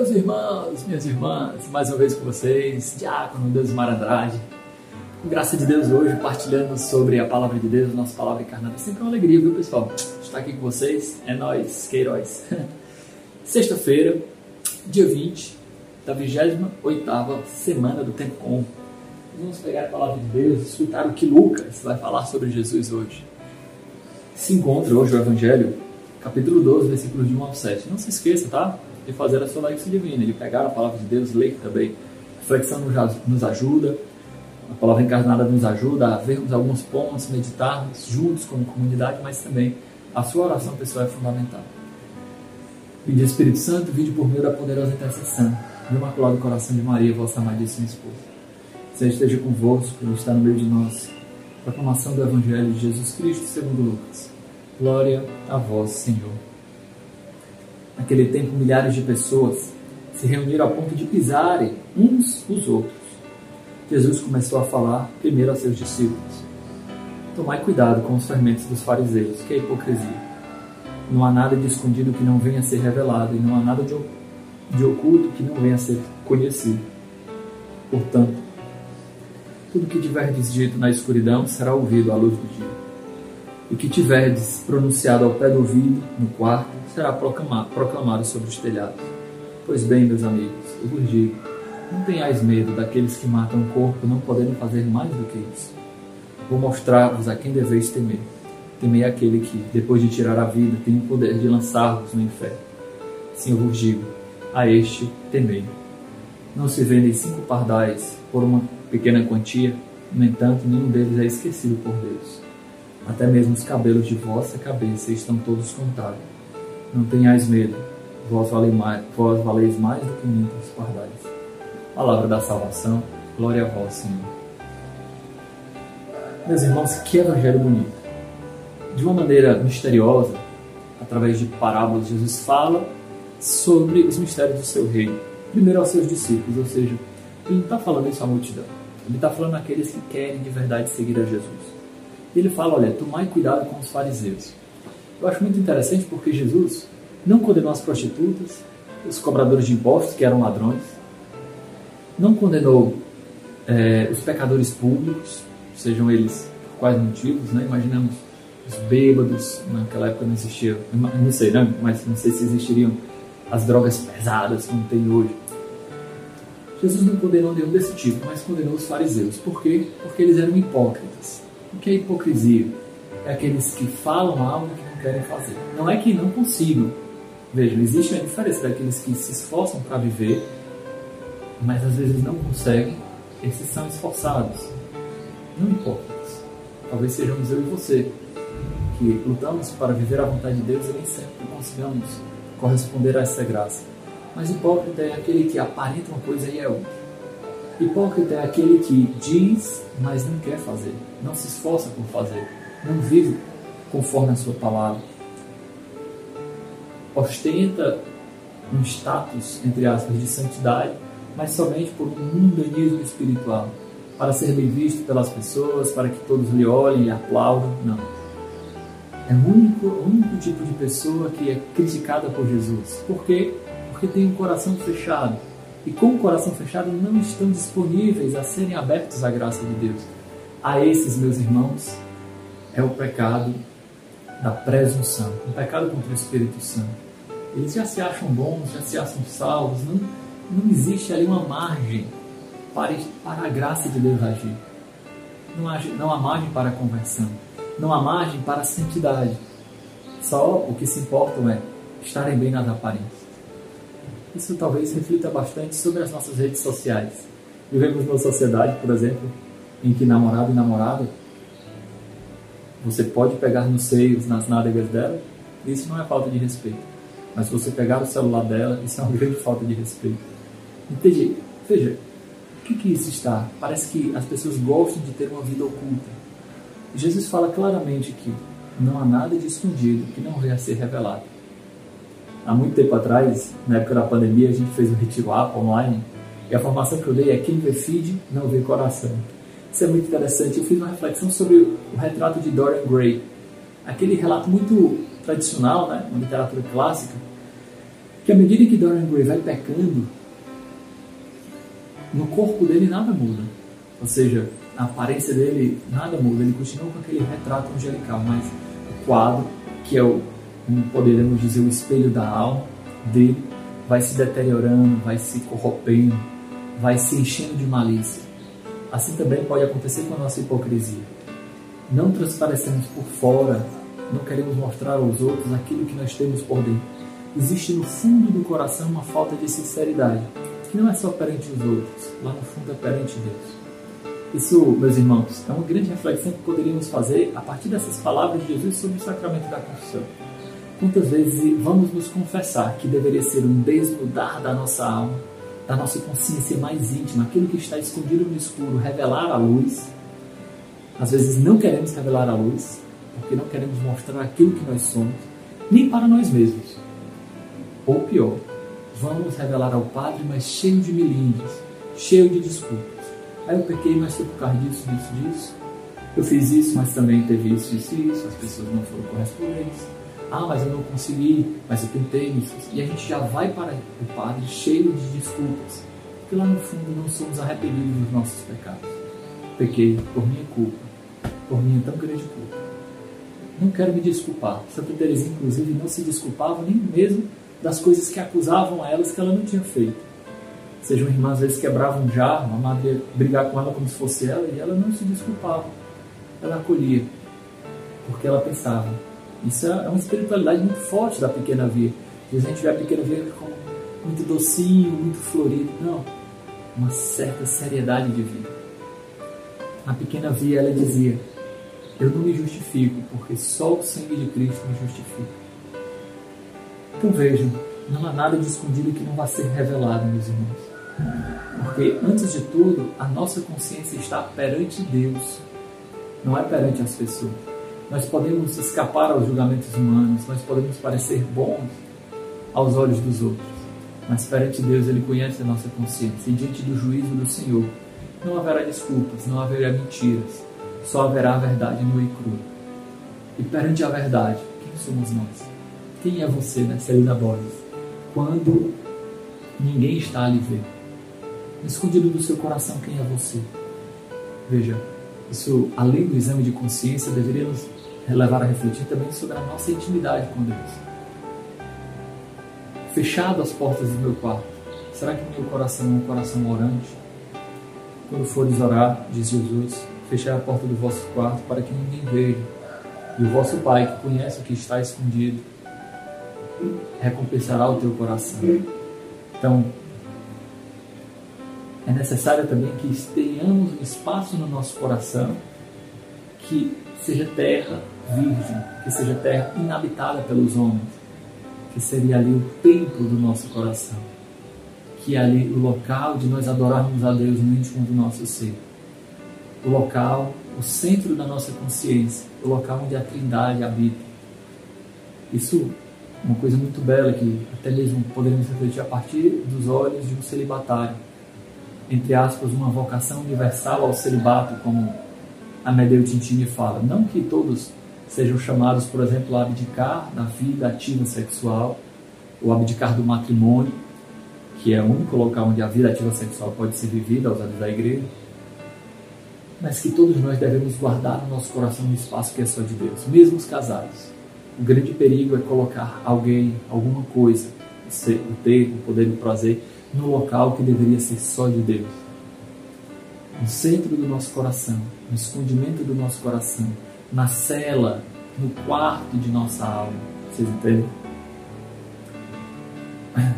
Meus irmãos, minhas irmãs, mais uma vez com vocês, Diácono Deus Mar Andrade. Com graça de Deus hoje, partilhando sobre a palavra de Deus, nossa palavra encarnada. É sempre uma alegria, viu pessoal? Estar aqui com vocês, é nós, Queiroz. Sexta-feira, dia 20 da 28 semana do Tempo Comum. Vamos pegar a palavra de Deus, escutar o que Lucas vai falar sobre Jesus hoje. Se encontra hoje o Evangelho, capítulo 12, versículos de 1 ao 7. Não se esqueça, tá? De fazer a sua leitura divina, de pegar a palavra de Deus, ler também. A reflexão nos ajuda, a palavra encarnada nos ajuda a vermos alguns pontos, meditarmos juntos como comunidade, mas também a sua oração pessoal é fundamental. Pedi Espírito Santo, vide por meio da poderosa intercessão do Imaculado Coração de Maria, vossa amadíssima esposa. Seja esteja convosco, Ele está no meio de nós. Proclamação do Evangelho de Jesus Cristo segundo Lucas. Glória a vós, Senhor. Naquele tempo, milhares de pessoas se reuniram a ponto de pisarem uns os outros. Jesus começou a falar primeiro a seus discípulos: Tomai cuidado com os fermentos dos fariseus, que é hipocrisia. Não há nada de escondido que não venha a ser revelado, e não há nada de, de oculto que não venha a ser conhecido. Portanto, tudo que tiverdes dito na escuridão será ouvido à luz do dia. E que tiverdes pronunciado ao pé do ouvido, no quarto, será proclamado, sobre os telhados. Pois bem, meus amigos, eu vos digo, não tenhais medo daqueles que matam o corpo, não podendo fazer mais do que isso. Vou mostrar-vos a quem deveis temer. Temei aquele que, depois de tirar a vida, tem o poder de lançar-vos no inferno. Sim, eu vos digo, a este temei. Não se vendem cinco pardais por uma pequena quantia, no entanto, nenhum deles é esquecido por Deus. Até mesmo os cabelos de vossa cabeça estão todos contados. Não tenhais medo, vós, valeis mais, vós valeis mais do que muitos pardais. Palavra da salvação, glória a vós, Senhor. Meus irmãos, que evangelho bonito. De uma maneira misteriosa, através de parábolas, Jesus fala sobre os mistérios do seu reino. Primeiro aos seus discípulos, ou seja, ele não está falando isso à multidão. Ele está falando àqueles que querem de verdade seguir a Jesus. Ele fala, olha, tomai cuidado com os fariseus. Eu acho muito interessante porque Jesus não condenou as prostitutas, os cobradores de impostos, que eram ladrões, não condenou é, os pecadores públicos, sejam eles por quais motivos, né? imaginamos os bêbados, naquela época não existia, não sei, não, mas não sei se existiriam as drogas pesadas como tem hoje. Jesus não condenou nenhum desse tipo, mas condenou os fariseus. Por quê? Porque eles eram hipócritas. O que é hipocrisia? É aqueles que falam algo que querem fazer. Não é que não consigam. Vejam, existe uma diferença daqueles que se esforçam para viver, mas às vezes não conseguem. Esses são esforçados, não hipócritas. Talvez sejamos eu e você, que lutamos para viver a vontade de Deus e nem sempre consigamos corresponder a essa graça. Mas hipócrita é aquele que aparenta uma coisa e é outra. Hipócrita é aquele que diz, mas não quer fazer, não se esforça por fazer, não vive conforme a sua palavra. Ostenta um status, entre aspas, de santidade, mas somente por um mundanismo espiritual, para ser bem visto pelas pessoas, para que todos lhe olhem e aplaudam. Não. É o único, o único tipo de pessoa que é criticada por Jesus. Por quê? Porque tem um coração fechado. E com o coração fechado não estão disponíveis a serem abertos à graça de Deus. A esses, meus irmãos, é o pecado da presunção, um pecado contra o Espírito Santo. Eles já se acham bons, já se acham salvos, não, não existe ali uma margem para, para a graça de Deus agir. Não há, não há margem para a conversão, não há margem para a santidade. Só o que se importa é estarem bem nas aparências. Isso talvez reflita bastante sobre as nossas redes sociais. Vivemos numa sociedade, por exemplo, em que namorado e namorada você pode pegar nos seios, nas nádegas dela, isso não é falta de respeito. Mas se você pegar o celular dela, isso é uma grande falta de respeito. Entende? Veja, o que, que isso está? Parece que as pessoas gostam de ter uma vida oculta. Jesus fala claramente que não há nada de escondido que não venha a ser revelado. Há muito tempo atrás, na época da pandemia, a gente fez um retiro online e a formação que eu dei é quem vê feed não vê coração. Isso é muito interessante. Eu fiz uma reflexão sobre o retrato de Dorian Gray, aquele relato muito tradicional, né, uma literatura clássica, que à medida que Dorian Gray vai pecando, no corpo dele nada muda. Ou seja, a aparência dele nada muda, ele continua com aquele retrato angelical, mas o quadro, que é o, poderíamos dizer, o espelho da alma dele, vai se deteriorando, vai se corrompendo, vai se enchendo de malícia. Assim também pode acontecer com a nossa hipocrisia. Não transparecemos por fora, não queremos mostrar aos outros aquilo que nós temos por dentro. Existe no fundo do coração uma falta de sinceridade, que não é só perante os outros, lá no fundo é perante Deus. Isso, meus irmãos, é uma grande reflexão que poderíamos fazer a partir dessas palavras de Jesus sobre o sacramento da confissão. Quantas vezes vamos nos confessar que deveria ser um desnudar da nossa alma, da nossa consciência mais íntima, aquilo que está escondido no escuro, revelar a luz. Às vezes não queremos revelar a luz, porque não queremos mostrar aquilo que nós somos, nem para nós mesmos. Ou pior, vamos revelar ao Padre, mas cheio de milindres, cheio de desculpas. Aí eu pequei, mas foi por causa disso, disso, disso. Eu fiz isso, mas também teve isso, isso isso. As pessoas não foram correspondentes. Ah, mas eu não consegui, mas eu tentei. E a gente já vai para o Padre cheio de desculpas. Porque lá no fundo não somos arrependidos dos nossos pecados. Pequei por minha culpa, por minha tão grande culpa. Não quero me desculpar. Santa Teresinha, inclusive, não se desculpava nem mesmo das coisas que acusavam a elas que ela não tinha feito. Seja uma irmã às vezes quebrava um jarro, a madre ia brigar com ela como se fosse ela e ela não se desculpava. Ela acolhia, porque ela pensava. Isso é uma espiritualidade muito forte da pequena via. Vezes a gente vê a pequena via como muito docinho, muito florido. Não, uma certa seriedade de vida. A pequena via ela dizia: Eu não me justifico, porque só o sangue de Cristo me justifica. Então vejam, não há nada de escondido que não vá ser revelado, meus irmãos. Porque, antes de tudo, a nossa consciência está perante Deus, não é perante as pessoas. Nós podemos escapar aos julgamentos humanos, nós podemos parecer bons aos olhos dos outros, mas perante Deus Ele conhece a nossa consciência e diante do juízo do Senhor não haverá desculpas, não haverá mentiras, só haverá a verdade nua e crua. E perante a verdade, quem somos nós? Quem é você, né, Celina Borges? Quando ninguém está ali vendo. Escondido do seu coração, quem é você? Veja, isso, além do exame de consciência, deveria nos levar a refletir também sobre a nossa intimidade com Deus. Fechado as portas do meu quarto, será que meu coração é um coração orante? Quando fores orar, diz Jesus, fechai a porta do vosso quarto para que ninguém veja. E o vosso Pai, que conhece o que está escondido, recompensará o teu coração. Então, é necessário também que tenhamos um espaço no nosso coração que seja terra virgem, que seja terra inabitada pelos homens, que seria ali o templo do nosso coração, que é ali o local de nós adorarmos a Deus no íntimo do nosso ser, o local, o centro da nossa consciência, o local onde a Trindade habita. Isso uma coisa muito bela que até mesmo poderíamos refletir a partir dos olhos de um celibatário. Entre aspas, uma vocação universal ao celibato, como Amedeu Tintini fala. Não que todos sejam chamados, por exemplo, a abdicar da vida ativa sexual, ou abdicar do matrimônio, que é o único local onde a vida ativa sexual pode ser vivida aos olhos da igreja, mas que todos nós devemos guardar no nosso coração um espaço que é só de Deus, mesmo os casados. O grande perigo é colocar alguém, alguma coisa, o ter, o poder o prazer, no local que deveria ser só de Deus. No centro do nosso coração, no escondimento do nosso coração, na cela, no quarto de nossa alma. Vocês entendem?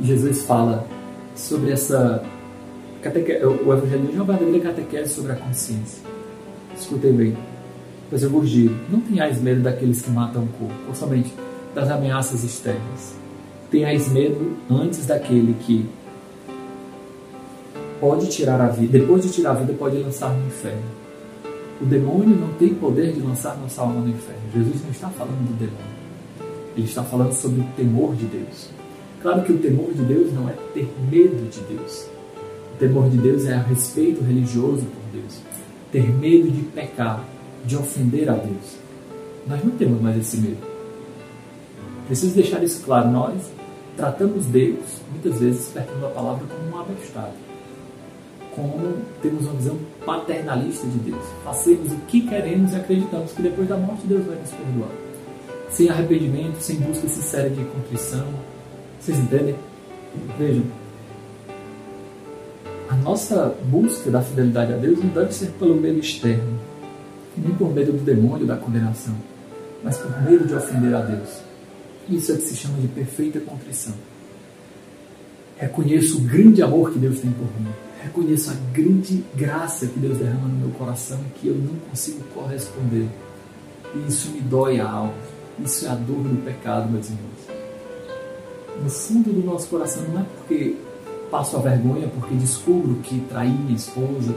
Jesus fala sobre essa. Cateque... O Evangelho de uma verdadeira catequese sobre a consciência. Escutem bem. Pois eu vos digo: não tenhais medo daqueles que matam o corpo, ou somente das ameaças externas. Tenhais medo antes daquele que pode tirar a vida, depois de tirar a vida, pode lançar no inferno. O demônio não tem poder de lançar nossa alma no inferno. Jesus não está falando do demônio. Ele está falando sobre o temor de Deus. Claro que o temor de Deus não é ter medo de Deus. O temor de Deus é a respeito religioso por Deus. Ter medo de pecar, de ofender a Deus. Nós não temos mais esse medo. Preciso deixar isso claro. Nós tratamos Deus, muitas vezes, perto a palavra como um abestado. Como temos uma visão paternalista de Deus. Fazemos o que queremos e acreditamos que depois da morte Deus vai nos perdoar. Sem arrependimento, sem busca sincera de contrição. Vocês entendem? Vejam, a nossa busca da fidelidade a Deus não deve ser pelo medo externo, nem por medo do demônio da condenação, mas por medo de ofender a Deus. Isso é que se chama de perfeita contrição. Reconheço o grande amor que Deus tem por mim. Reconheço a grande graça que Deus derrama no meu coração e que eu não consigo corresponder. E isso me dói a alma. Isso é a dor do pecado, meus irmãos. No fundo do nosso coração, não é porque passo a vergonha porque descubro que traí minha esposa,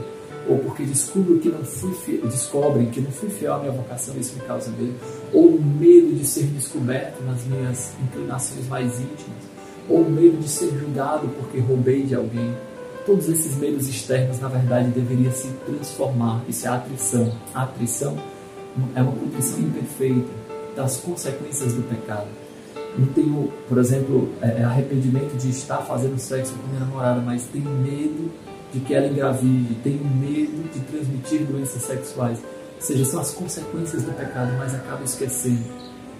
ou porque descubro que não fui descobrem que não fui fiel à minha vocação, isso me causa medo, ou medo de ser descoberto nas minhas inclinações mais íntimas, ou medo de ser julgado porque roubei de alguém. Todos esses medos externos, na verdade, deveriam se transformar. Isso é atrição. A atrição é uma condição imperfeita das consequências do pecado. Não tenho, por exemplo, é, é, arrependimento de estar fazendo sexo com minha namorada, mas tenho medo de que ela engravide, tenho medo de transmitir doenças sexuais. Ou seja, são as consequências do pecado, mas acabo esquecendo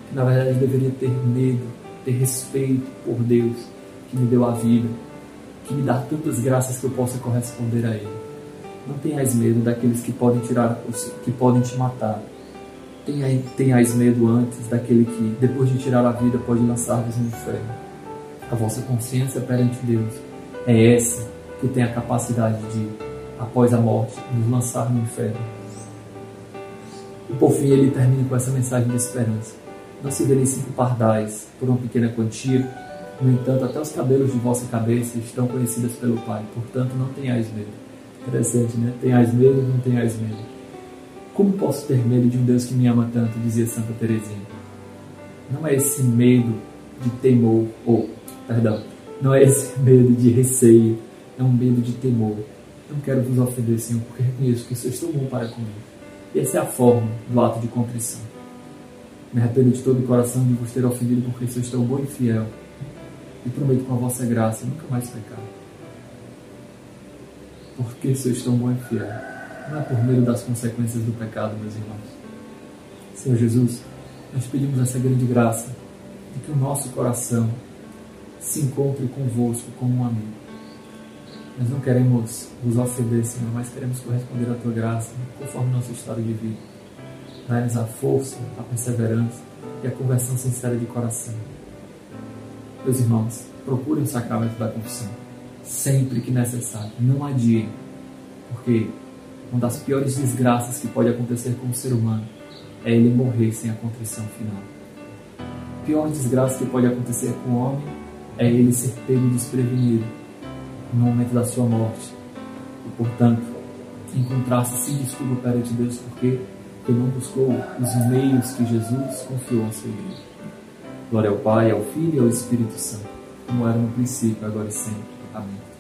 que na verdade deveria ter medo, ter respeito por Deus que me deu a vida, que me dá tantas graças que eu possa corresponder a Ele. Não tenhais medo daqueles que podem tirar, que podem te matar. Tenhais medo antes daquele que, depois de tirar a vida, pode lançar-vos no inferno. A vossa consciência perante Deus é essa que tem a capacidade de, após a morte, nos lançar no inferno. E por fim ele termina com essa mensagem de esperança. Não se verem cinco pardais por uma pequena quantia, no entanto, até os cabelos de vossa cabeça estão conhecidas pelo Pai, portanto não tenhais medo. Interessante, né? Tenhais medo, não tenhais medo. Como posso ter medo de um Deus que me ama tanto, dizia Santa Teresinha. Não é esse medo de temor, ou, perdão, não é esse medo de receio, é um medo de temor. Não quero vos ofender, Senhor, porque reconheço que sois tão bom para comigo. E essa é a forma do ato de contrição. Me arrependo de todo o coração de vos ter ofendido, porque sois tão bom e fiel. E prometo com a vossa graça nunca mais pecar. Porque sois tão bom e fiel. Não é por medo das consequências do pecado, meus irmãos. Senhor Jesus, nós pedimos essa grande graça de que o nosso coração se encontre convosco como um amigo nós não queremos vos ofender, Senhor, mas queremos corresponder à tua graça, conforme nosso estado de vida. Dá-nos a força, a perseverança e a conversão sincera de coração. Meus irmãos, procurem o sacramento da confissão, sempre que necessário. Não adiem, porque uma das piores desgraças que pode acontecer com o ser humano é ele morrer sem a contrição final. A pior desgraça que pode acontecer com o homem é ele ser pego desprevenido no momento da sua morte. E, portanto, encontrar-se sem desculpa perante Deus, porque ele não buscou os meios que Jesus confiou à sua igreja. Glória ao Pai, ao Filho e ao Espírito Santo, como era no princípio, agora e sempre. Amém.